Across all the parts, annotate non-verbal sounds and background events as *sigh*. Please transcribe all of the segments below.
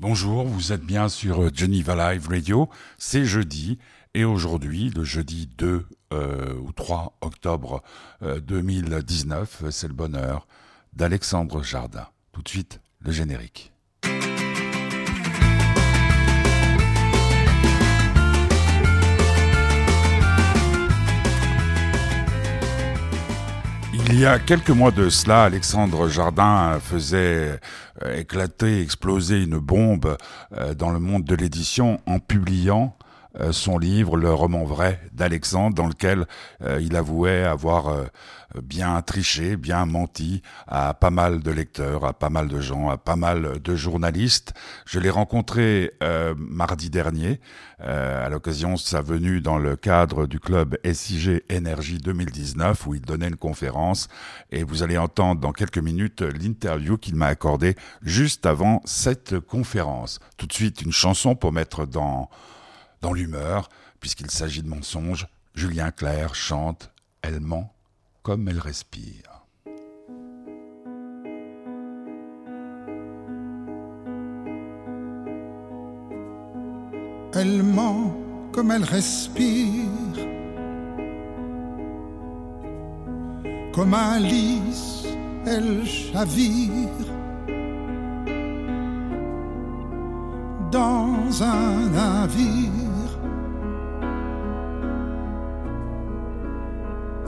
Bonjour, vous êtes bien sur Geneva Live Radio. C'est jeudi et aujourd'hui, le jeudi 2 euh, ou 3 octobre 2019, euh, c'est le bonheur d'Alexandre Jardin. Tout de suite, le générique. Il y a quelques mois de cela, Alexandre Jardin faisait euh, éclater, exploser une bombe euh, dans le monde de l'édition en publiant son livre, le roman vrai d'Alexandre, dans lequel il avouait avoir bien triché, bien menti à pas mal de lecteurs, à pas mal de gens, à pas mal de journalistes. Je l'ai rencontré mardi dernier à l'occasion de sa venue dans le cadre du club SIG Énergie 2019 où il donnait une conférence et vous allez entendre dans quelques minutes l'interview qu'il m'a accordée juste avant cette conférence. Tout de suite, une chanson pour mettre dans, dans l'humeur, puisqu'il s'agit de mensonges. Julien Clerc chante Elle ment comme elle respire. Elle ment comme elle respire, comme un lys, elle chavire dans un navire.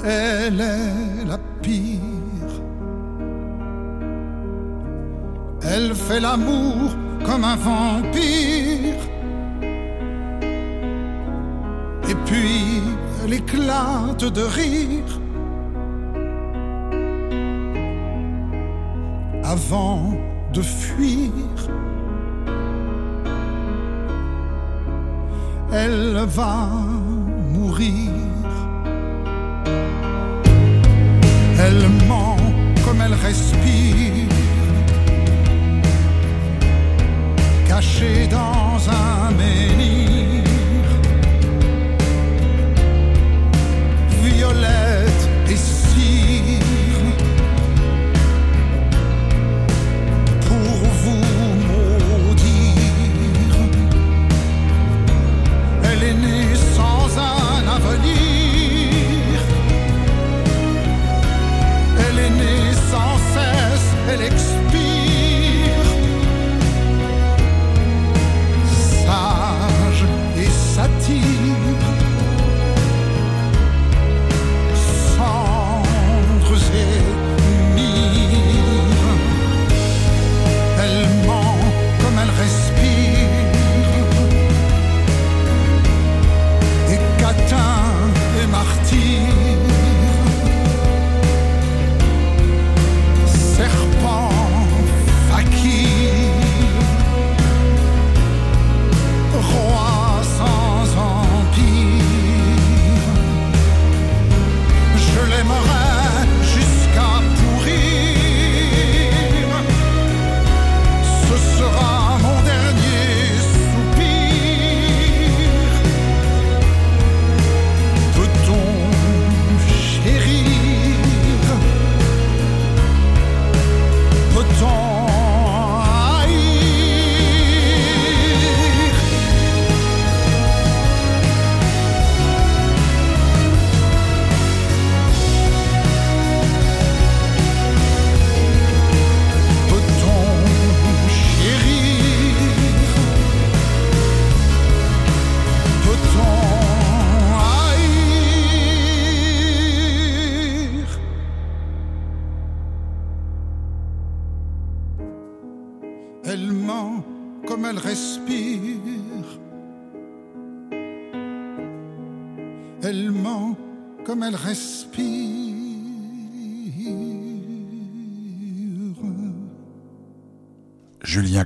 Elle est la pire. Elle fait l'amour comme un vampire. Et puis elle éclate de rire. Avant de fuir. elle va mourir. Elle ment comme elle respire, cachée dans un menhir.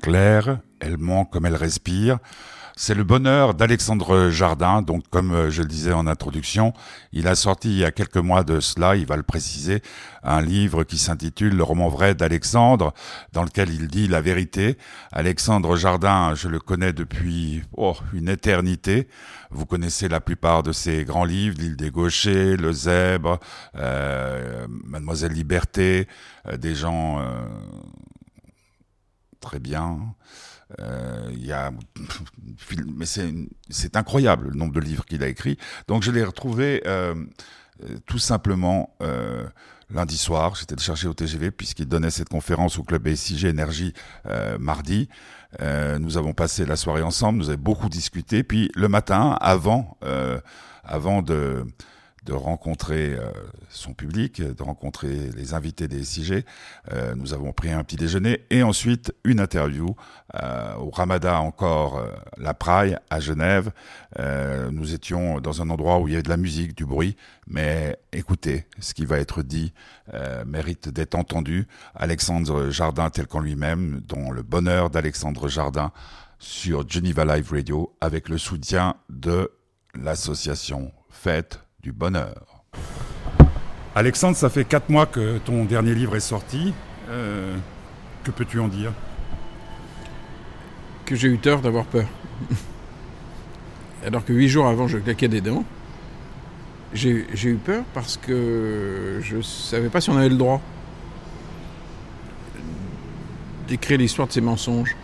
Claire, elle ment comme elle respire. C'est le bonheur d'Alexandre Jardin. Donc, comme euh, je le disais en introduction, il a sorti il y a quelques mois de cela, il va le préciser, un livre qui s'intitule Le roman vrai d'Alexandre, dans lequel il dit la vérité. Alexandre Jardin, je le connais depuis oh, une éternité. Vous connaissez la plupart de ses grands livres, L'île des gauchers, Le zèbre, euh, Mademoiselle Liberté, euh, des gens très bien. Euh, y a, *laughs* mais c'est incroyable le nombre de livres qu'il a écrit. Donc je l'ai retrouvé euh, euh, tout simplement euh, lundi soir. J'étais chercher au TGV puisqu'il donnait cette conférence au club SIG Énergie mardi. Nous avons passé la soirée ensemble, nous avons beaucoup discuté. Puis le matin, avant, avant de de rencontrer euh, son public, de rencontrer les invités des SIG. Euh, nous avons pris un petit déjeuner et ensuite une interview euh, au Ramada encore la Praille à Genève. nous étions dans un endroit où il y avait de la musique, du bruit, mais écoutez, ce qui va être dit mérite d'être entendu. Alexandre Jardin tel qu'en lui-même, dont le bonheur d'Alexandre Jardin sur Geneva Live Radio avec le soutien de l'association Fête du bonheur. Alexandre, ça fait quatre mois que ton dernier livre est sorti. Euh, que peux-tu en dire? Que j'ai eu tort d'avoir peur. Alors que huit jours avant, je claquais des dents. J'ai eu peur parce que je savais pas si on avait le droit d'écrire l'histoire de ces mensonges.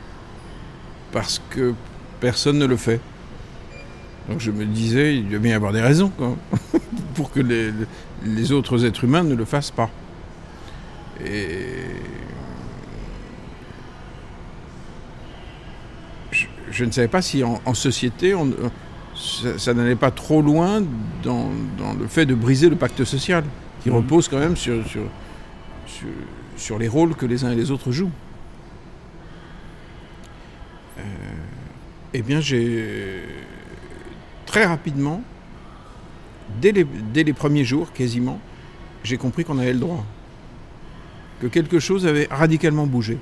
Parce que personne ne le fait. Donc je me disais, il doit bien y avoir des raisons *laughs* pour que les, autres êtres humains ne le fassent pas. Et je, ne savais pas si en, société, on, ça, n'allait pas trop loin dans, le fait de briser le pacte social, qui mhm. repose quand même sur, sur, sur, les rôles que les uns et les autres jouent. Euh, eh bien, j'ai très rapidement, dès les, premiers jours quasiment, j'ai compris qu'on avait le droit. Que quelque chose avait radicalement bougé.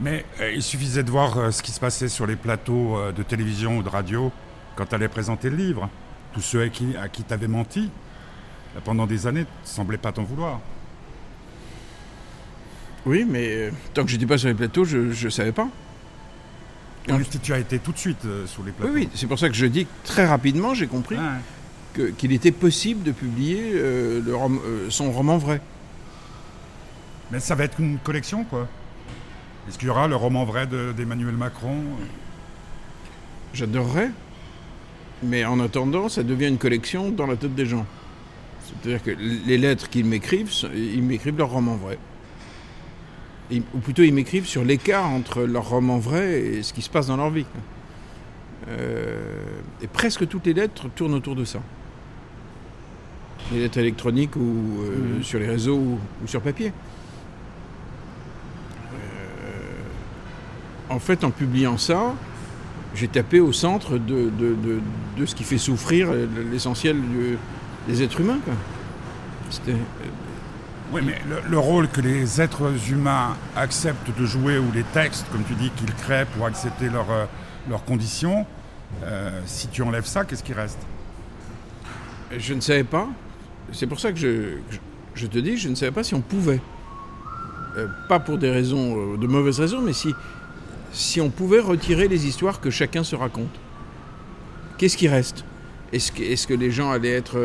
Mais euh, il suffisait de voir euh, ce qui se passait sur les plateaux euh, de télévision ou de radio quand tu allais présenter le livre. Tous ceux à qui, à qui tu menti pendant des années ne semblaient pas t'en vouloir. Oui, mais tant que je n'étais pas sur les plateaux, je ne savais pas. Tu as été tout de suite euh, sur les plateaux. Oui, oui. c'est pour ça que je dis que très rapidement, j'ai compris qu'il était possible de publier euh, le euh, son roman vrai. Mais ça va être une collection, quoi. Est-ce qu'il y aura le roman vrai d'Emmanuel Macron? J'adorerais. Mais en attendant, ça devient une collection dans la tête des gens. C'est-à-dire que les lettres qu'ils m'écrivent, ils m'écrivent leur roman vrai ou plutôt ils m'écrivent sur l'écart entre leur roman vrai et ce qui se passe dans leur vie. Euh, et presque toutes les lettres tournent autour de ça. Les lettres électroniques ou euh, mhm. sur les réseaux ou, sur papier. Euh, en fait, en publiant ça, j'ai tapé au centre de, de, ce qui fait souffrir l'essentiel des êtres humains. C'était oui, mais le, rôle que les êtres humains acceptent de jouer, ou les textes, comme tu dis, qu'ils créent pour accepter euh, leurs conditions, euh, si tu enlèves ça, qu'est-ce qui reste? Je ne savais pas. C'est pour ça que je, te dis, je ne savais pas si on pouvait. Euh, pas pour des raisons, de mauvaises raisons, mais si, si on pouvait retirer les histoires que chacun se raconte. Qu'est-ce qui reste? Est-ce que, est que, les gens allaient être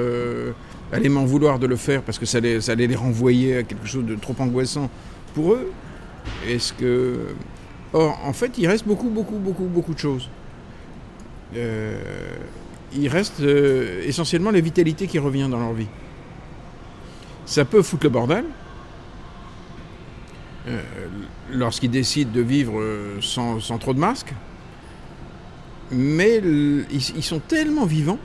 allaient m'en vouloir de le faire parce que ça allait, les renvoyer à quelque chose de trop angoissant pour eux Est-ce que. Or, en fait, il reste beaucoup, beaucoup, beaucoup, beaucoup de choses. Euh, il reste euh, essentiellement la vitalité qui revient dans leur vie. Ça peut foutre le bordel. Euh, lorsqu'ils décident de vivre sans, trop de masques. Mais ils sont tellement vivants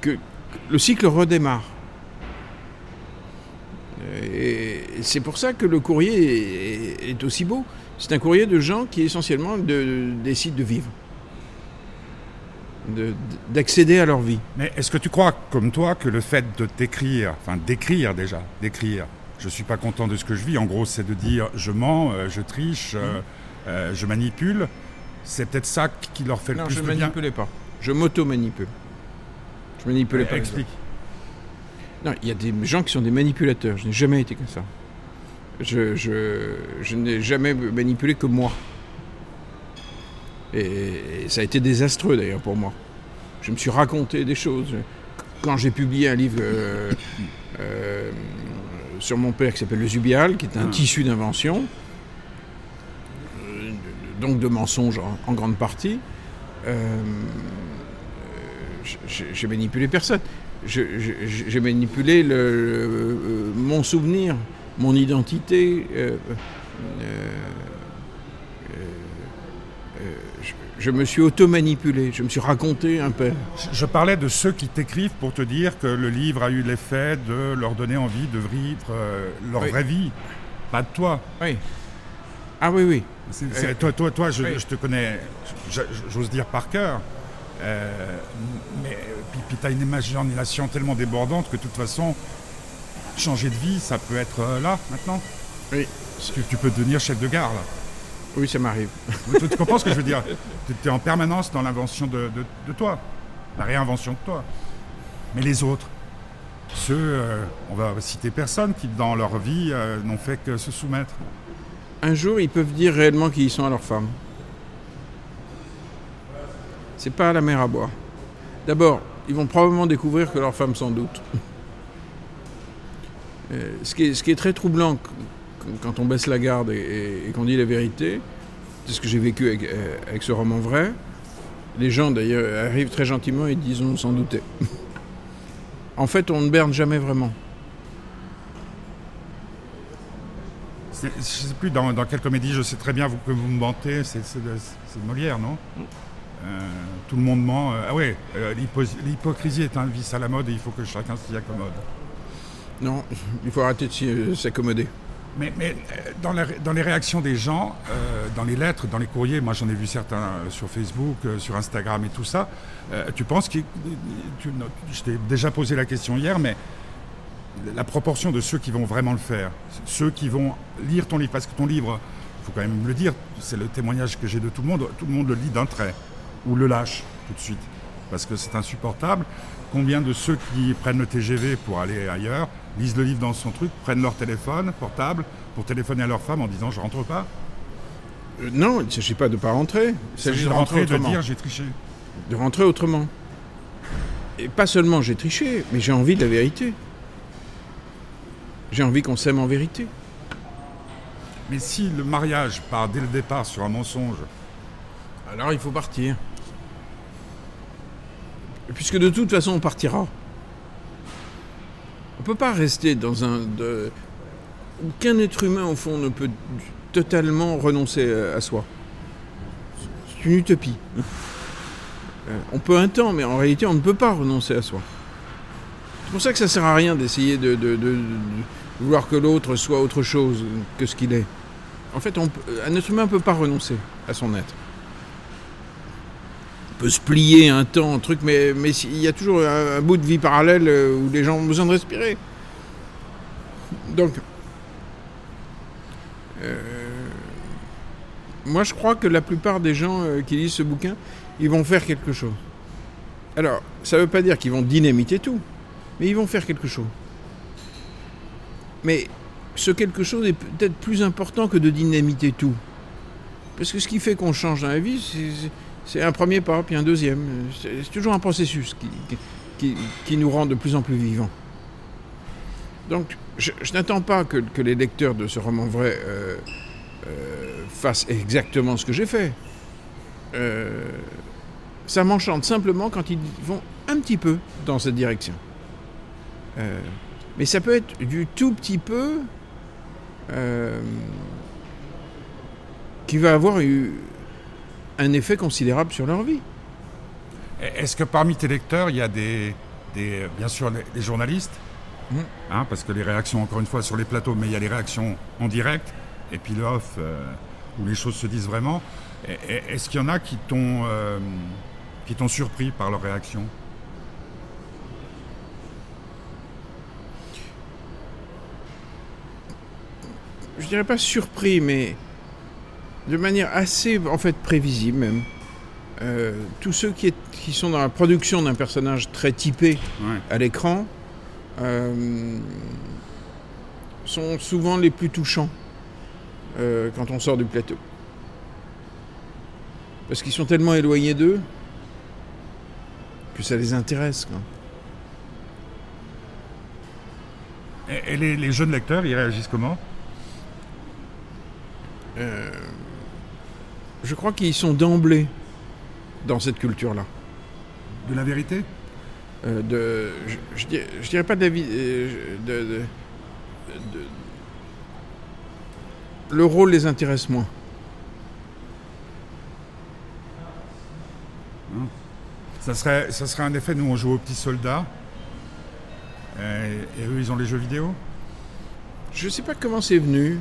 que le cycle redémarre. Et c'est pour ça que le courrier est, aussi beau. C'est un courrier de gens qui essentiellement décident de vivre, d'accéder à leur vie. Mais est-ce que tu crois, comme toi, que le fait de t'écrire, enfin d'écrire déjà, d'écrire, je suis pas content de ce que je vis, en gros c'est de dire je mens, euh, je triche, euh, euh, je manipule, c'est peut-être ça qui leur fait le plus de bien Non, je ne manipulais pas. Je m'auto-manipule. Je manipulais pas. Explique. Non, il y a des gens qui sont des manipulateurs. Je n'ai jamais été comme ça. Je, je, n'ai jamais manipulé que moi. Et, ça a été désastreux d'ailleurs pour moi. Je me suis raconté des choses. Quand j'ai publié un livre euh, euh, sur mon père qui s'appelle Le Zubial, qui est un ah. tissu d'invention, donc de mensonges en, en grande partie. J'ai manipulé personne. J'ai manipulé le, mon souvenir, mon identité. euh, euh, euh, je, je me suis auto-manipulé, je me suis raconté un père. Je- parlais de ceux qui t'écrivent pour te dire que le livre a eu l'effet de leur donner envie de vivre leur Oui. vraie vie, pas de toi. Oui. Ah oui, oui. Toi, toi, toi, je, oui. je te connais, j'ose dire par cœur. Euh, mais puis, puis tu as une imagination tellement débordante que de toute façon, changer de vie, ça peut être euh, là, maintenant. Oui. Tu, tu peux devenir chef de gare, là. Oui, ça m'arrive. *laughs* tu, tu comprends ce que je veux dire? Tu es en permanence dans l'invention de, de- de toi, la réinvention de toi. Mais les autres, ceux, euh, on va citer personne, qui dans leur vie euh, n'ont fait que se soumettre. Un jour, ils peuvent dire réellement qui ils sont à leur femme. C'est pas la mer à boire. D'abord, ils vont probablement découvrir que leur femme s'en doute. Euh, ce, qui est, très troublant qu- quand on baisse la garde et, qu'on dit la vérité, c'est ce que j'ai vécu avec, euh, avec ce roman vrai. Les gens d'ailleurs arrivent très gentiment et disent on s'en doutait. *laughs* en fait, on ne berne jamais vraiment. Je sais plus dans, quelle comédie, je sais très bien que vous me mentez, c'est Molière, non? Tout le monde ment. euh, ah ouais, euh, l'hypo- l'hypocrisie est un vice à la mode et il faut que chacun s'y accommode. Non, *laughs* il faut arrêter de s'y- euh, s'accommoder. Mais, mais, euh, dans, la ré- dans les réactions des gens, euh, dans les lettres, dans les courriers, moi j'en ai vu certains euh, sur Facebook, euh, sur Instagram et tout ça, euh, tu penses que... je t'ai déjà posé la question hier, mais la proportion de ceux qui vont vraiment le faire, ceux qui vont lire ton livre, parce que ton livre, il faut quand même le dire, c'est le témoignage que j'ai de tout le monde, tout le monde le lit d'un trait, ou le lâche tout de suite, parce que c'est insupportable. Combien de ceux qui prennent le TGV pour aller ailleurs, lisent le livre dans son truc, prennent leur téléphone portable pour téléphoner à leur femme en disant je rentre pas? Euh, non, il ne s'agit pas de ne pas rentrer. Il s'agit de rentrer de autrement. dire j'ai triché. De rentrer autrement. Et pas seulement j'ai triché, mais j'ai envie de la vérité. J'ai envie qu'on s'aime en vérité. Mais si le mariage part dès le départ sur un mensonge, Alors il faut partir. Puisque de toute façon on partira. On ne peut pas rester dans un... De... Aucun être humain au fond ne peut totalement renoncer à à soi. C'est une utopie. *laughs* Euh, On peut un temps, mais en réalité on ne peut pas renoncer à soi. C'est pour ça que ça sert à rien d'essayer de, de- de- de vouloir que l'autre soit autre chose que ce qu'il est. En fait, on peut- un être humain ne peut pas renoncer à son être peut se plier un temps, un truc, mais, il y a toujours un, bout de vie parallèle euh, où les gens ont besoin de respirer. Donc, euh, moi je crois que la plupart des gens euh, qui lisent ce bouquin, ils vont faire quelque chose. Alors, ça ne veut pas dire qu'ils vont dynamiter tout, mais ils vont faire quelque chose. Mais ce quelque chose est peut-être plus important que de dynamiter tout. Parce que ce qui fait qu'on change dans la vie, c'est c'est un premier pas, puis un deuxième. C'est toujours un processus qui, nous rend de plus en plus vivants. Donc, je, n'attends pas que, les lecteurs de ce roman vrai euh, euh, fassent exactement ce que j'ai fait. Euh, ça m'enchante simplement quand ils vont un petit peu dans cette direction. Mais ça peut être du tout petit peu qui va avoir eu un effet considérable sur leur vie. est-ce que parmi tes lecteurs, il y a des, des bien sûr les, les journalistes, Mm. hein, parce que les réactions, encore une fois, sur les plateaux, mais il y a les réactions en direct, et puis le off, euh, où les choses se disent vraiment. Est-ce qu'il y en a qui t'ont euh, qui t'ont surpris par leurs réactions Je dirais pas surpris, mais de manière assez en fait prévisible même. Euh, tous ceux qui, est- qui sont dans la production d'un personnage très typé Ouais. à l'écran euh, sont souvent les plus touchants euh, quand on sort du plateau. Parce qu'ils sont tellement éloignés d'eux que ça les intéresse. Quoi. Et, et les, les jeunes lecteurs, ils réagissent comment? Je crois qu'ils sont d'emblée dans cette culture-là. De la vérité? Euh, de, je, je dirais, je dirais pas de la vie. euh, je- de- de- de- le rôle les intéresse moins. ça serait, ça serait un effet, nous on joue aux petits soldats. Et, et eux ils ont les jeux vidéo? Je sais pas comment c'est venu.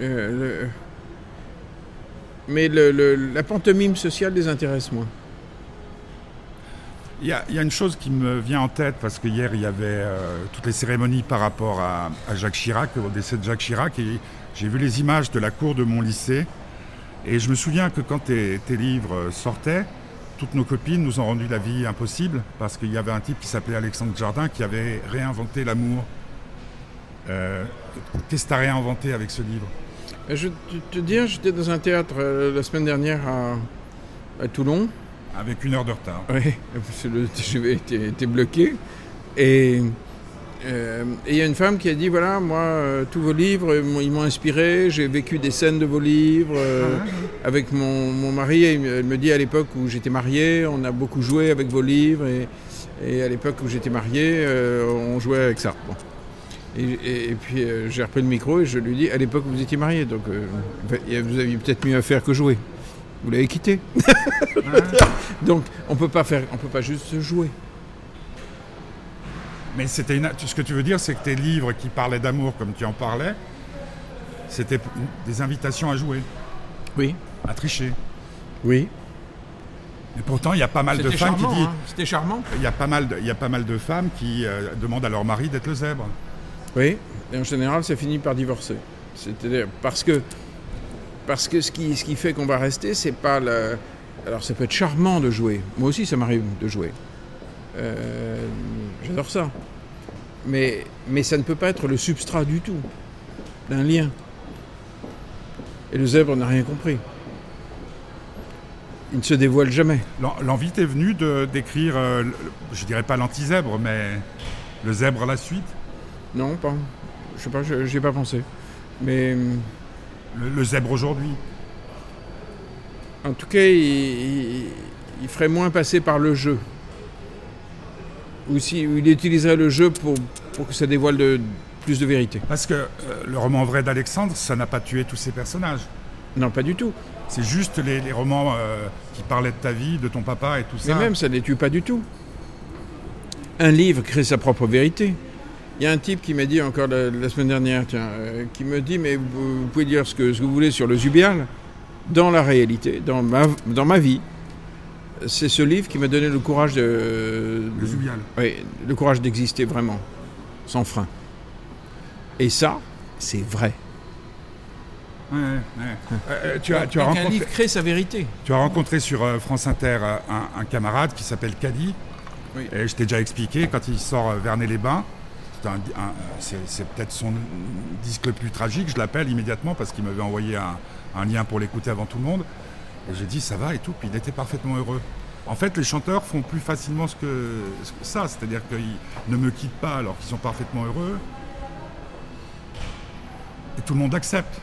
euh, le- mais le- la pantomime sociale les intéresse moins. Il y, a, une chose qui me vient en tête, parce que hier, il y avait euh, toutes les cérémonies par rapport à, Jacques Chirac, au décès de Jacques Chirac, et j'ai vu les images de la cour de mon lycée. Et je me souviens que quand tes, livres sortaient, toutes nos copines nous ont rendu la vie impossible, parce qu'il y avait un type qui s'appelait Alexandre Jardin qui avait réinventé l'amour. Euh, Qu'est-ce que tu as réinventé avec ce livre? Je vais te te dire, j'étais dans un théâtre euh, la semaine dernière à, à Toulon. Avec une heure de retard. Oui, parce que le TGV était, était bloqué. Et euh, et il y a une femme qui a dit voilà, moi, euh, tous vos livres, ils m'ont- inspiré. J'ai vécu des scènes de vos livres. euh, avec mon, mon mari, elle me- elle me dit à l'époque où j'étais marié, on a beaucoup joué avec vos livres. Et, et à l'époque où j'étais marié, euh, on jouait avec ça. Bon. Et, et- et puis euh, j'ai repris le micro et je lui dis à l'époque vous étiez marié, donc euh, vous aviez peut-être mieux à faire que jouer. Vous l'avez quitté. *laughs* Donc on peut pas faire, on peut pas juste jouer. Mais c'était une... ce que tu veux dire, c'est que tes livres qui parlaient d'amour, comme tu en parlais, c'était des invitations à jouer, Oui. à tricher. Oui. Et pourtant, il y a pas mal de femmes charmant. qui disent, hein. C'était charmant. il y a pas mal de, il y a pas mal de femmes qui euh, demandent à leur mari d'être le zèbre. Oui. Et en général, ça finit par divorcer. C'est-à-dire parce que parce que ce qui ce qui fait qu'on va rester, c'est pas le. Alors ça peut être charmant de jouer. Moi aussi, ça m'arrive de jouer. Euh, J'adore ça. Mais mais ça ne peut pas être le substrat du tout d'un lien. Et le zèbre n'a rien compris. Il ne se dévoile jamais. L'en- L'envie t'est venue d'écrire, euh, je dirais pas l'anti-zèbre, mais le zèbre à la suite, Non, pas. Je sais pas, je- j'y ai pas pensé. Mais hum, le, le zèbre aujourd'hui. en tout cas, il, il- il ferait moins passer par le jeu. Ou si il utiliserait le jeu pour, pour que ça dévoile de, plus de vérité. Parce que euh, le roman vrai d'Alexandre, ça n'a pas tué tous ces personnages. Non, pas du tout. C'est juste les, les romans euh, qui parlaient de ta vie, de ton papa et tout Mais ça. même, ça ne les tue pas du tout. Un livre crée sa propre vérité. Il y a un type qui m'a dit encore la, la semaine dernière, tiens, euh, qui me dit, mais vous, vous pouvez dire ce que, ce que vous voulez sur le Zubial. Dans la réalité, dans ma, dans ma vie, c'est ce livre qui m'a donné le courage de, Le Zubial. Oui, le courage d'exister vraiment, sans frein. Et ça, c'est vrai. Ouais, ouais, ouais. Euh, euh, tu, as, tu, as un rencontré, livre crée sa vérité. tu as rencontré sur euh, France Inter un, un camarade qui s'appelle Caddy. Oui. Et je t'ai déjà expliqué, quand il sort Vernet-les-Bains, c'est un- c'est peut-être son disque le plus tragique, je l'appelle immédiatement parce qu'il m'avait envoyé un, un lien pour l'écouter avant tout le monde. Et j'ai dit ça va et tout, puis il était parfaitement heureux. En fait, les chanteurs font plus facilement ce que, ce que ça, c'est-à-dire qu'ils ne me quittent pas alors qu'ils sont parfaitement heureux. Et tout le monde accepte.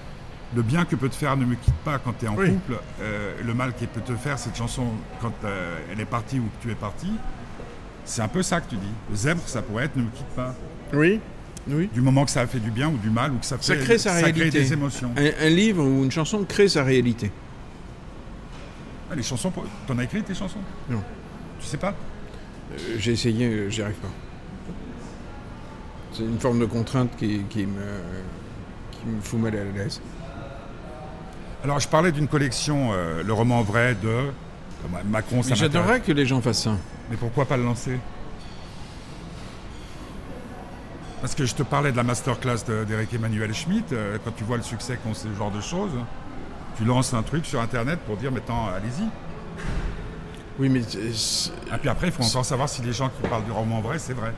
Le bien que peut te faire ne me quitte pas quand tu es en Oui. couple, euh, le mal qui peut te faire cette chanson quand euh, elle est partie ou que tu es parti, c'est un peu ça que tu dis. Le zèbre, ça pourrait être ne me quitte pas. Oui. Oui. Du moment que ça a fait du bien ou du mal ou que ça, Ça fait, crée sa ça crée réalité. des émotions. Un, un livre ou une chanson crée sa réalité. Ah, les chansons, pour- t'en as écrit tes chansons? Non. Tu sais pas? Euh, J'ai essayé, euh, j'y arrive pas. C'est une forme de contrainte qui, qui me, qui me fout mal à l'aise. Alors, je parlais d'une collection, euh, le roman vrai de Macron. j'adorerais que les gens fassent ça. Mais pourquoi pas le lancer Parce que je te parlais de la masterclass de- d'Eric Emmanuel Schmitt. euh, quand tu vois le succès qu'ont ce genre de choses, tu lances un truc sur Internet pour dire maintenant, allez-y. Oui, mais c'est- Et puis après, il faut encore savoir si les gens qui parlent du roman vrai, c'est vrai.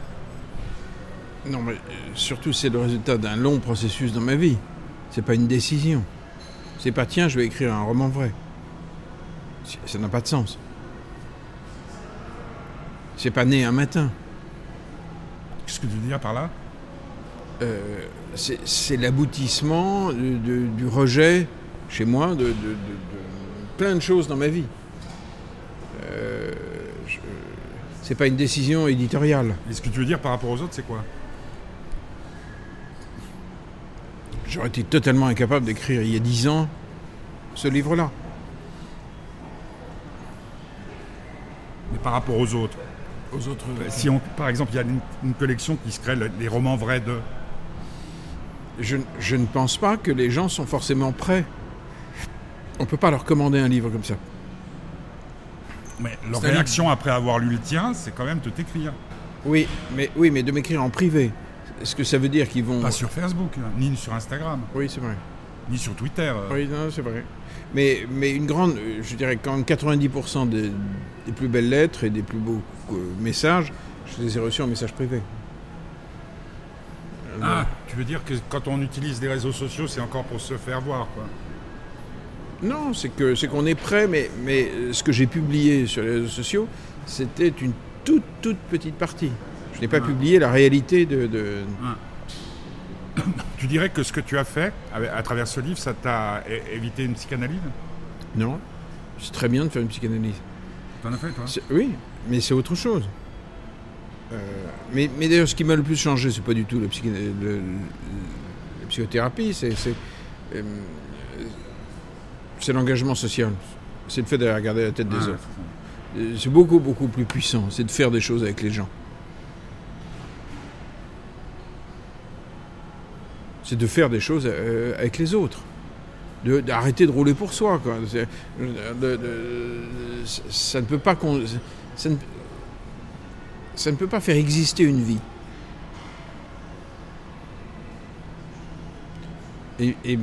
non, mais euh, surtout c'est le résultat d'un long processus dans ma vie. C'est pas une décision. C'est pas tiens, je vais écrire un roman vrai. Ça n'a pas de sens. C'est pas né un matin. Qu'est-ce que tu veux dire par là? Euh, c'est l'aboutissement du rejet chez moi de, de- de- de plein de choses dans ma vie. Euh, c'est pas une décision éditoriale. Et ce que tu veux dire par rapport aux autres, c'est quoi? J'aurais été totalement incapable d'écrire il y a dix ans ce livre-là. Mais par rapport aux autres? Aux autres. Si on, par exemple, il y a une, une collection qui se crée, le- les romans vrais de. Je, je ne pense pas que les gens sont forcément prêts. On peut pas leur commander un livre comme ça. Mais leur réaction après avoir lu le tien, c'est quand même de t'écrire. Oui, mais oui, mais de m'écrire en privé. Est-ce que ça veut dire qu'ils vont Pas sur Facebook, hein, ni sur Instagram, Oui, c'est vrai. Ni sur Twitter. euh. Oui, non, c'est vrai. Mais, mais une grande, euh, je dirais quand même 90% des, des plus belles lettres et des plus beaux euh, messages, je les ai reçus en message privé. Ah, tu veux dire que quand on utilise des réseaux sociaux, c'est encore pour se faire voir, quoi. Non, c'est que c'est qu'on est prêt, mais, mais ce que j'ai publié sur les réseaux sociaux, c'était une toute toute petite partie. Je n'ai pas Ah. publié la réalité de, de- *coughs* Tu dirais que ce que tu as fait à travers ce livre, ça t'a évité une psychanalyse? Non, c'est très bien de faire une psychanalyse. T'en as fait, toi? Oui, mais c'est autre chose. Euh, mais mais d'ailleurs, ce qui m'a le plus changé, c'est pas du tout la, psyché- le- le- la psychothérapie, c'est euh, c'est l'engagement social. C'est le fait d'aller regarder la tête des Ouais, autres. Euh, C'est beaucoup, beaucoup plus puissant. C'est de faire des choses avec les gens. C'est de faire des choses euh, avec les autres. De- D'arrêter de, rouler pour soi. Quoi. De- de- ça ne peut pas ça ne, ça ne peut pas faire exister une vie. Et, et-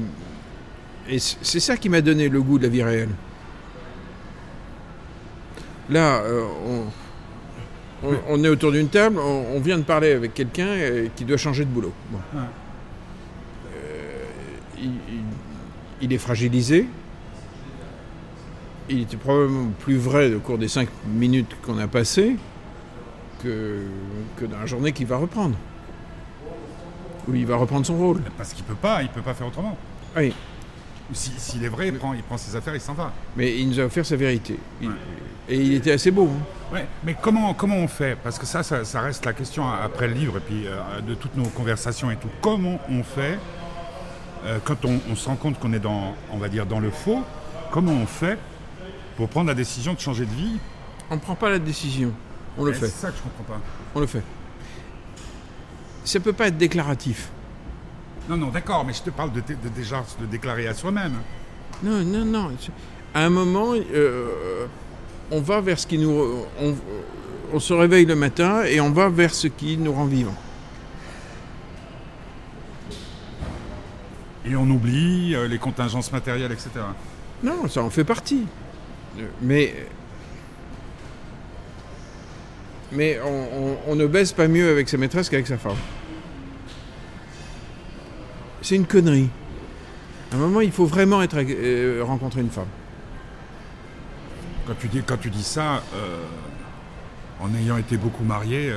et c'est ça qui m'a donné le goût de la vie réelle. Là, euh, on, on- on est autour d'une table, on, on vient de parler avec quelqu'un euh, qui doit changer de boulot. Bon. Ouais. Il, est fragilisé. Il était probablement plus vrai au cours des cinq minutes qu'on a passées que, que dans la journée qu'il va reprendre. Où il va reprendre son rôle. Parce qu'il peut pas, il peut pas faire autrement. Oui, Ou si- S'il est vrai, il prend, il prend ses affaires, il s'en va. mais il nous a offert sa vérité. Il- Ouais. Et il était assez beau. hein. Ouais, mais comment, comment on fait? Parce que ça, ça, ça reste la question après le livre et puis euh, de toutes nos conversations et tout. Comment on fait euh, quand on, on se rend compte qu'on est dans, on va dire, dans le faux Comment on fait pour prendre la décision de changer de vie On ne prend pas la décision. On le Eh, fait. C'est ça que je comprends pas. On le fait. Ça peut pas être déclaratif. Non, non, d'accord, mais je te parle de, de déjà de déclarer à soi-même. Non, non, non. À un moment, euh, on va vers ce qui nous. On, on se réveille le matin et on va vers ce qui nous rend vivants. Et on oublie euh, les contingences matérielles, etc. Non, ça en fait partie. Mais. Mais on, on- on ne baisse pas mieux avec sa maîtresse qu'avec sa femme. C'est une connerie. À un moment, il faut vraiment être, euh, rencontrer une femme. Quand tu dis, quand tu dis ça, euh, en ayant été beaucoup marié,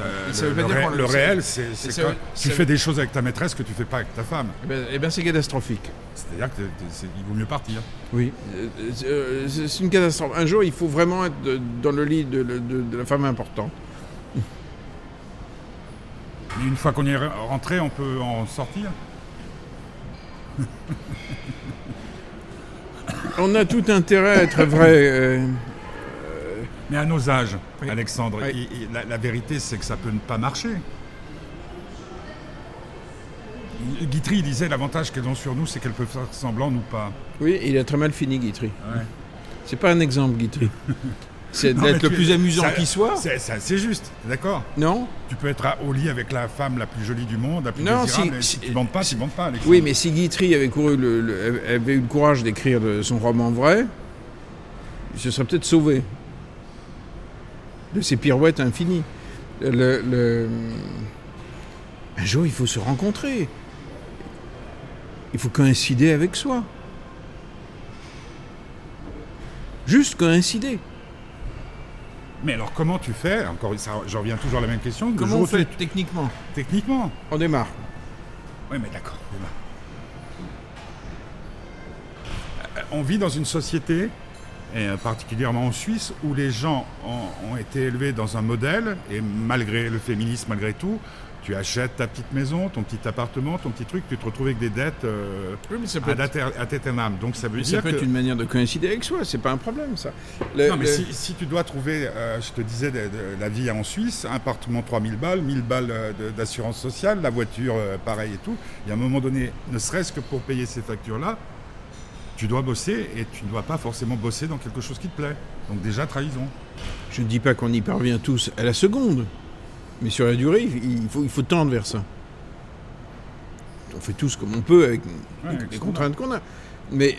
euh, Oui. le, Ça veut pas le dire ré- le réel, c'est ça quand tu ça fais des choses avec ta maîtresse que tu fais pas avec ta femme. Eh ben, eh ben, c'est catastrophique. C'est-à-dire qu'il vaut mieux partir. Oui. Euh, euh, c'est une catastrophe. Un jour, il faut vraiment être dans le lit de, de- de la femme importante. *laughs* Une fois qu'on y est rentré, on peut en sortir. On a tout intérêt à être vrai. euh, Mais à nos âges, Oui. Alexandre, Oui. il- il- la, la vérité, c'est que ça peut ne pas marcher. Guitry disait l'avantage qu'elles ont sur nous, c'est qu'elles peuvent faire semblant ou pas. Oui, il a très mal fini, Guitry. Ouais. C'est pas un exemple, Guitry. *laughs* C'est d'être le plus amusant qui soit. C'est juste, d'accord Non Tu peux être à- au lit avec la femme la plus jolie du monde, la plus Non, désirable, si- mais si si- tu bandes pas, tu bandes pas, Alexandre. Oui, mais si Guitry avait, couru le, le- avait eu le courage d'écrire son roman vrai, il se serait peut-être sauvé de ses pirouettes infinies. Le- le- Un jour, il faut se rencontrer. Il faut coïncider avec soi. Juste coïncider. Mais alors comment tu fais? Encore, ça, j'en reviens toujours à la même question. le Comment on tu- fait techniquement? Techniquement. On démarre. Oui, mais d'accord. démarre. Euh, on vit dans une société, et euh, particulièrement en Suisse, où les gens ont, ont été élevés dans un modèle, et malgré le féminisme, malgré tout, tu achètes ta petite maison, ton petit appartement, ton petit truc, tu te retrouves avec des dettes euh, Oui, mais ça peut à être- à tête et âme. Donc ça veut Mais dire ça peut que... être une manière de coïncider avec soi, c'est pas un problème ça. Le- Non, mais le- si, si tu dois trouver, euh, je te disais, de, de la vie en Suisse, un appartement 3000 balles, 1000 balles d'assurance sociale, la voiture euh, pareil et tout, il y a un moment donné, ne serait-ce que pour payer ces factures-là, tu dois bosser et tu ne dois pas forcément bosser dans quelque chose qui te plaît. Donc déjà, trahison. Je ne dis pas qu'on y parvient tous à la seconde, mais sur la durée, il faut, il faut tendre vers ça. On fait tous comme on peut avec Ouais, avec les contraintes qu'on a. Mais,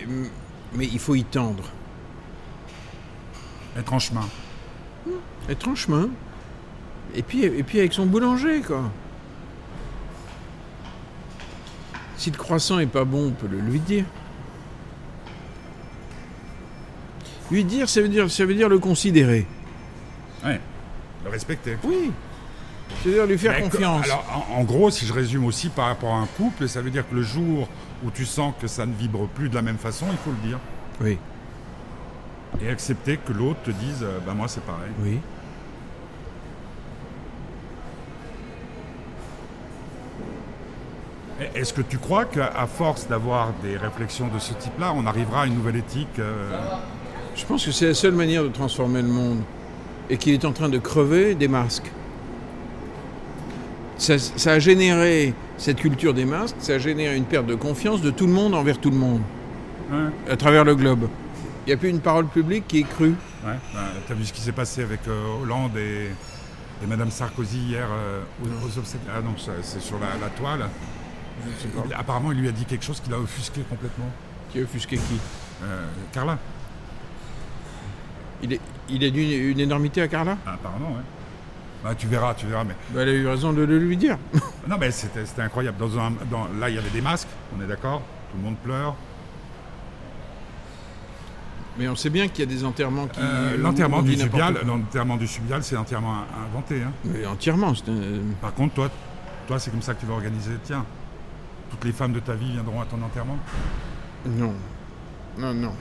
mais il faut y tendre. Être en chemin. Être en chemin. Et puis, et puis avec son boulanger, quoi. Si le croissant est pas bon, on peut le lui dire. Lui dire, ça veut dire, ça veut dire le considérer. Ouais. Le respecter. Oui. C'est-à-dire lui faire Mais que- confiance. Alors, en, en gros, si je résume aussi par rapport à un couple, ça veut dire que le jour où tu sens que ça ne vibre plus de la même façon, il faut le dire. Oui, Et accepter que l'autre te dise, euh, bah moi c'est pareil. oui. Est-ce que tu crois qu'à force d'avoir des réflexions de ce type-là, on arrivera à une nouvelle éthique euh, Je pense que c'est la seule manière de transformer le monde. Et qu'il est en train de crever des masques. Ça, ça a généré cette culture des masques, ça a généré une perte de confiance de tout le monde envers tout le monde, à travers le globe. Il n'y a plus une parole publique qui est crue. Ouais. Ben, T'as vu ce qui s'est passé avec euh, Hollande et, et Madame Sarkozy hier euh, aux, aux obsèques Ah non, c'est sur la, la toile. Il- apparemment, il lui a dit quelque chose qui l'a offusqué complètement. Qui a offusqué qui? Euh, Carla il est, il est d'une une énormité à Carla? Ah, Apparemment, ouais. Bah, tu verras, tu verras. Mais... Bah, Elle a eu raison de le lui dire. *laughs* Non, mais c'était incroyable. Dans un, dans- là, il y avait des masques, on est d'accord Tout le monde pleure. Mais on sait bien qu'il y a des enterrements qui. Euh, L'enterrement du subial, l'enterrement du subial, c'est entièrement in- inventé. hein. Mais entièrement. Par contre, toi, toi, c'est comme ça que tu vas organiser. Tiens, toutes les femmes de ta vie viendront à ton enterrement? Non. Non, non.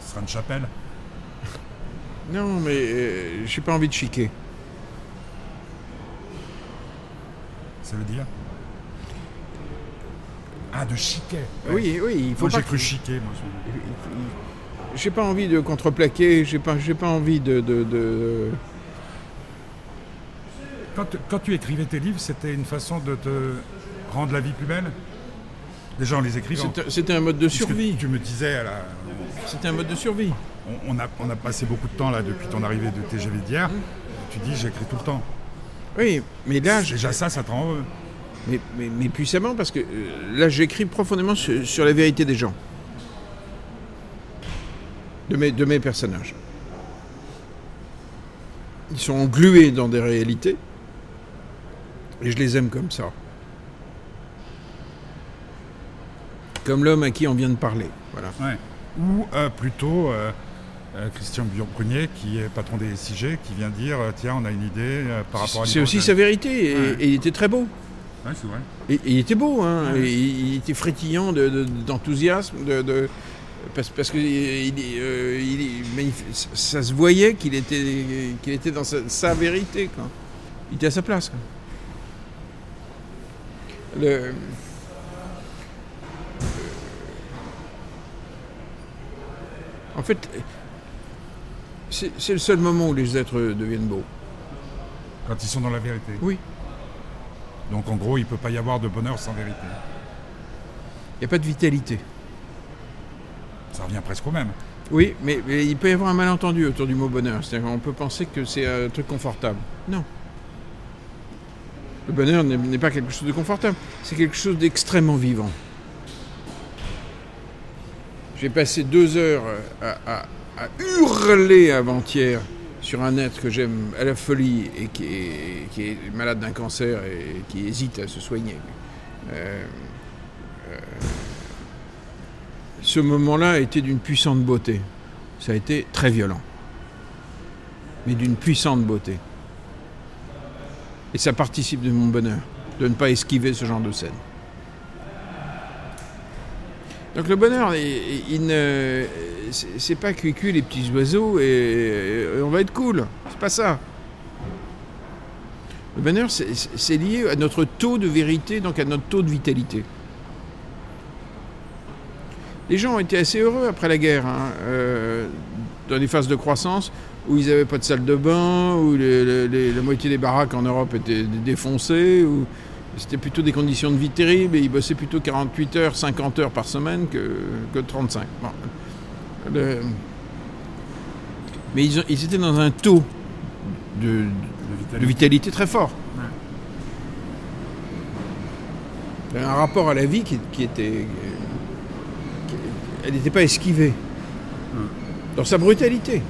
Ce sera une chapelle. Non, mais euh, j'ai pas envie de chiquer. Ça veut dire Ah, de chiquet. Oui, oui, il faut Moi, pas. j'ai cru chiquer, moi. je- J'ai pas envie de contreplaquer, j'ai pas, j'ai pas envie de. de, de- Quand, quand tu écrivais tes livres, c'était une façon de te rendre la vie plus belle? Déjà en les écrivant. C'était- un mode de Puisque survie. Tu me disais, C'était un mode de survie. on, on a, on a passé beaucoup de temps là depuis ton arrivée de TGV d'hier. Tu dis, j'écris tout le temps. Oui, mais là, Déjà ça, ça te rend heureux. mais, mais- mais puissamment parce que euh, là, j'écris profondément sur, sur la vérité des gens, de mes, de mes personnages. Ils sont englués dans des réalités, et je les aime comme ça. Comme l'homme à qui on vient de parler. Voilà. Ouais. Ou euh, plutôt euh, euh, Christian Billon-Prunier, qui est patron des SIG, qui vient dire tiens, on a une idée par rapport à C'est aussi sa vérité, et, Ouais. et il était très beau. Ouais, c'est vrai. Et, et il était beau, hein. Ouais. et il, était frétillant de- de- d'enthousiasme, de, de- parce, parce que il, euh, il ça se voyait qu'il était, qu'il était dans sa, sa vérité. Quoi. Il était à sa place. quoi. Le, en fait, c'est le seul moment où les êtres deviennent beaux. Quand ils sont dans la vérité. Oui. Donc en gros, il ne peut pas y avoir de bonheur sans vérité. Il n'y a pas de vitalité. Ça revient presque au même. Oui, mais, mais il peut y avoir un malentendu autour du mot bonheur. C'est-à-dire qu'on peut penser que c'est un truc confortable. Non. Le bonheur n'est pas quelque chose de confortable. C'est quelque chose d'extrêmement vivant. J'ai passé deux heures à, hurler avant-hier sur un être que j'aime à la folie et qui est, qui est malade d'un cancer et qui hésite à se soigner. Euh, euh, ce moment-là a été d'une puissante beauté. Ça a été très violent. Mais d'une puissante beauté. Et ça participe de mon bonheur, de ne pas esquiver ce genre de scène. Donc le bonheur, il, ne, c'est pas cuicui les petits oiseaux et, on va être cool. C'est pas ça. Le bonheur, c'est- lié à notre taux de vérité, donc à notre taux de vitalité. Les gens ont été assez heureux après la guerre, hein, euh, dans des phases de croissance où ils n'avaient pas de salle de bain, où la moitié des baraques en Europe étaient dé- défoncées, c'était plutôt des conditions de vie terribles et ils bossaient plutôt 48 heures, 50 heures par semaine que, que 35. Bon. Le- Mais ils, ont- ils étaient dans un taux de, de vitalité très fort. Un rapport à la vie qui, qui était. qui- elle n'était pas esquivée. Dans sa brutalité.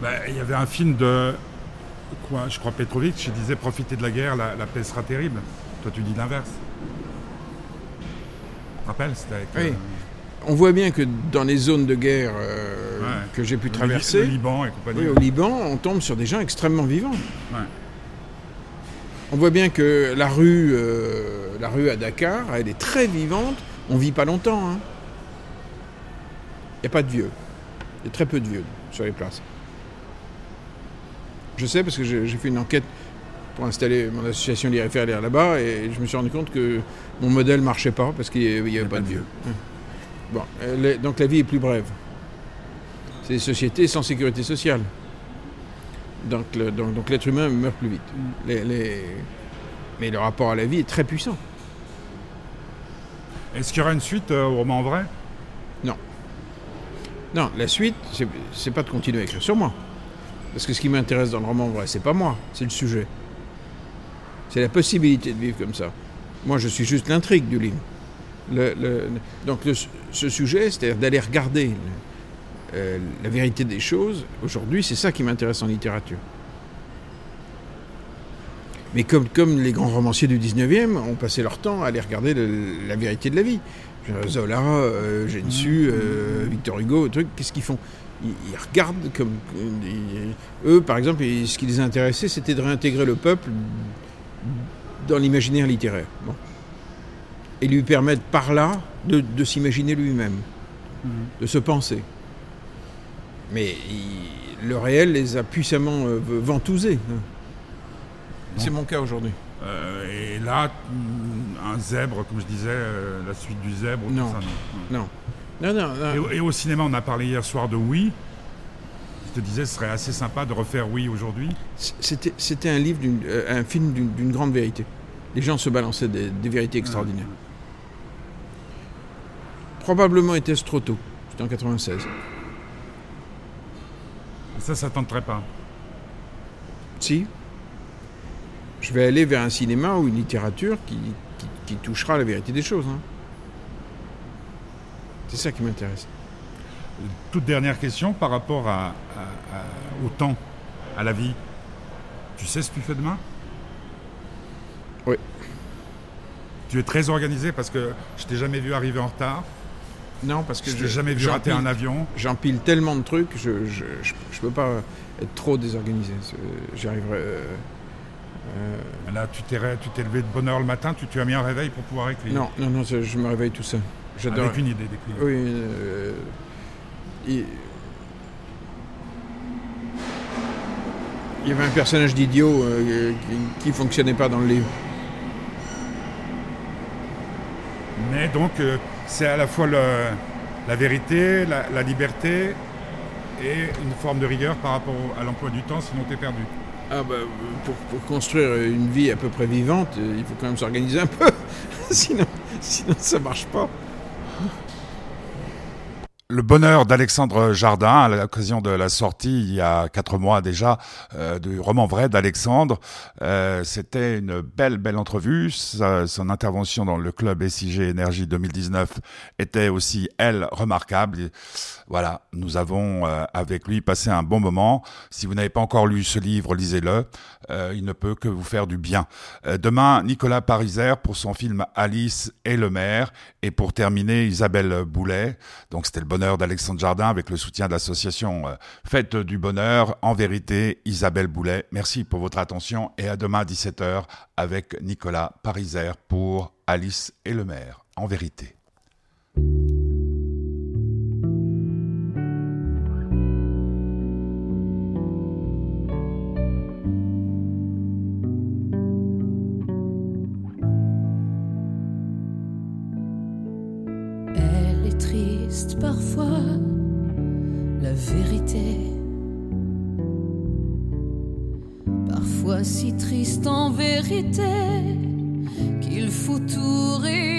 Bah, Il y avait un film de. Quoi Je crois Petrovic, je disais profiter de la guerre, la, la paix sera terrible. Toi, tu dis l'inverse. Rappelles C'était avec. Oui. On voit bien que dans les zones de guerre euh, Ouais. que j'ai pu le traverser, Le Liban et compagnie. oui, au Liban, on tombe sur des gens extrêmement vivants. Ouais. On voit bien que la rue, euh, la rue à Dakar, elle est très vivante. On vit pas longtemps. hein. Il n'y a pas de vieux. Il y a très peu de vieux sur les places. Je sais parce que j'ai fait une enquête pour installer mon association lire là-bas et je me suis rendu compte que mon modèle marchait pas parce qu'il n'y avait, pas de vieux. Bon, euh, les- donc la vie est plus brève. C'est des sociétés sans sécurité sociale. Donc le- donc- donc l'être humain meurt plus vite. Les- les- Mais le rapport à la vie est très puissant. Est-ce qu'il y aura une suite euh, au roman vrai? Non, la suite, c'est pas de continuer à écrire sur moi. Parce que ce qui m'intéresse dans le roman vrai, c'est pas moi, c'est le sujet. C'est la possibilité de vivre comme ça. Moi, je suis juste l'intrigue du livre. Le- le- donc, le- ce sujet, c'est-à-dire d'aller regarder euh, la vérité des choses, aujourd'hui, c'est ça qui m'intéresse en littérature. Mais comme, comme les grands romanciers du 19e ont passé leur temps à aller regarder le- la vérité de la vie. Zola, euh, Gensu, euh, Victor Hugo, truc, qu'est-ce qu'ils font? Ils, ils regardent comme. ils- eux, par exemple, ils- ce qui les intéressait, c'était de réintégrer le peuple dans l'imaginaire littéraire. Bon. Et lui permettre par là de, de s'imaginer lui-même, de se penser. Mais il- le réel les a puissamment euh, ventousés. hein. C'est mon cas aujourd'hui. Euh, Et là, un zèbre, comme je disais, euh, la suite du zèbre, tout Non. ça, non. Non. Non, non, non. Et, au- et au cinéma, on a parlé hier soir de Oui. Je te disais, ce serait assez sympa de refaire Oui aujourd'hui. C'était, c'était un livre, d'une- euh, un film d'une, d'une grande vérité. Les gens se balançaient des, des vérités extraordinaires. Probablement était-ce trop tôt. C'était en 96. Et ça, ça tenterait pas. Si, je vais aller vers un cinéma ou une littérature qui, qui, qui touchera la vérité des choses. hein. C'est ça qui m'intéresse. Toute dernière question par rapport à, à- à- au temps, à la vie. Tu sais ce que tu fais demain? Oui. Tu es très organisé parce que je t'ai jamais vu arriver en retard? Non, parce que Je t'ai jamais vu rater un avion. J'empile tellement de trucs, je je, je, je peux pas être trop désorganisé. C'est- J'y arriverai. euh, euh, Là, tu t'es ré- tu t'es levé de bonne heure le matin, tu, tu as mis un réveil pour pouvoir écrire. non, non, non, je je me réveille tout seul. J'adore. Avec une idée d'écrire. Oui. euh, il... il y avait un personnage d'idiot euh, qui, qui fonctionnait pas dans le livre. Mais donc, euh, c'est à la fois le- la vérité, la, la liberté et une forme de rigueur par rapport à l'emploi du temps, sinon tu es perdu. Ah bah, pour, pour construire une vie à peu près vivante, il faut quand même s'organiser un peu. *laughs* sinon, sinon, ça marche pas. Le bonheur d'Alexandre Jardin à l'occasion de la sortie il y a quatre mois déjà euh, du roman vrai d'Alexandre. Euh, C'était une belle belle entrevue. Son intervention dans le club SIG Énergie 2019 était aussi elle remarquable. Voilà, nous avons euh, avec lui passé un bon moment. Si vous n'avez pas encore lu ce livre, lisez-le. Euh, il ne peut que vous faire du bien. Euh, demain, Nicolas Pariser pour son film Alice et le maire. Et pour terminer, Isabelle Boulet. Donc c'était le bonheur d'Alexandre Jardin avec le soutien de l'association Fête du Bonheur. En vérité, Isabelle Boulet, merci pour votre attention et à demain à 17h avec Nicolas Pariser pour Alice et le maire. En vérité. en vérité qu'il faut tout réinventer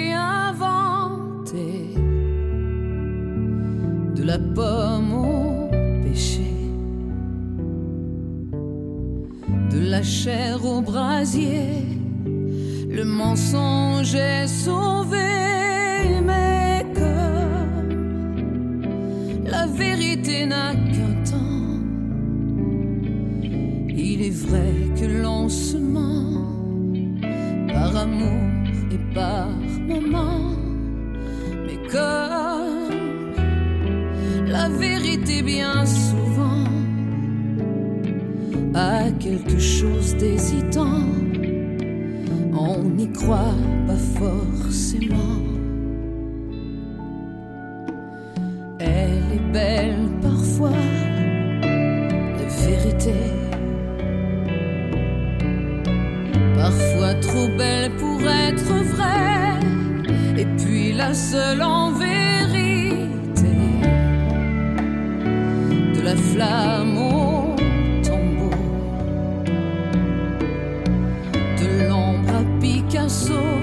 de la pomme au péché, de la chair au brasier, le mensonge est sauvé. Elle est belle parfois, la vérité. Parfois trop belle pour être vraie. Et puis la seule en vérité de la flamme au tombeau, de l'ombre à Picasso.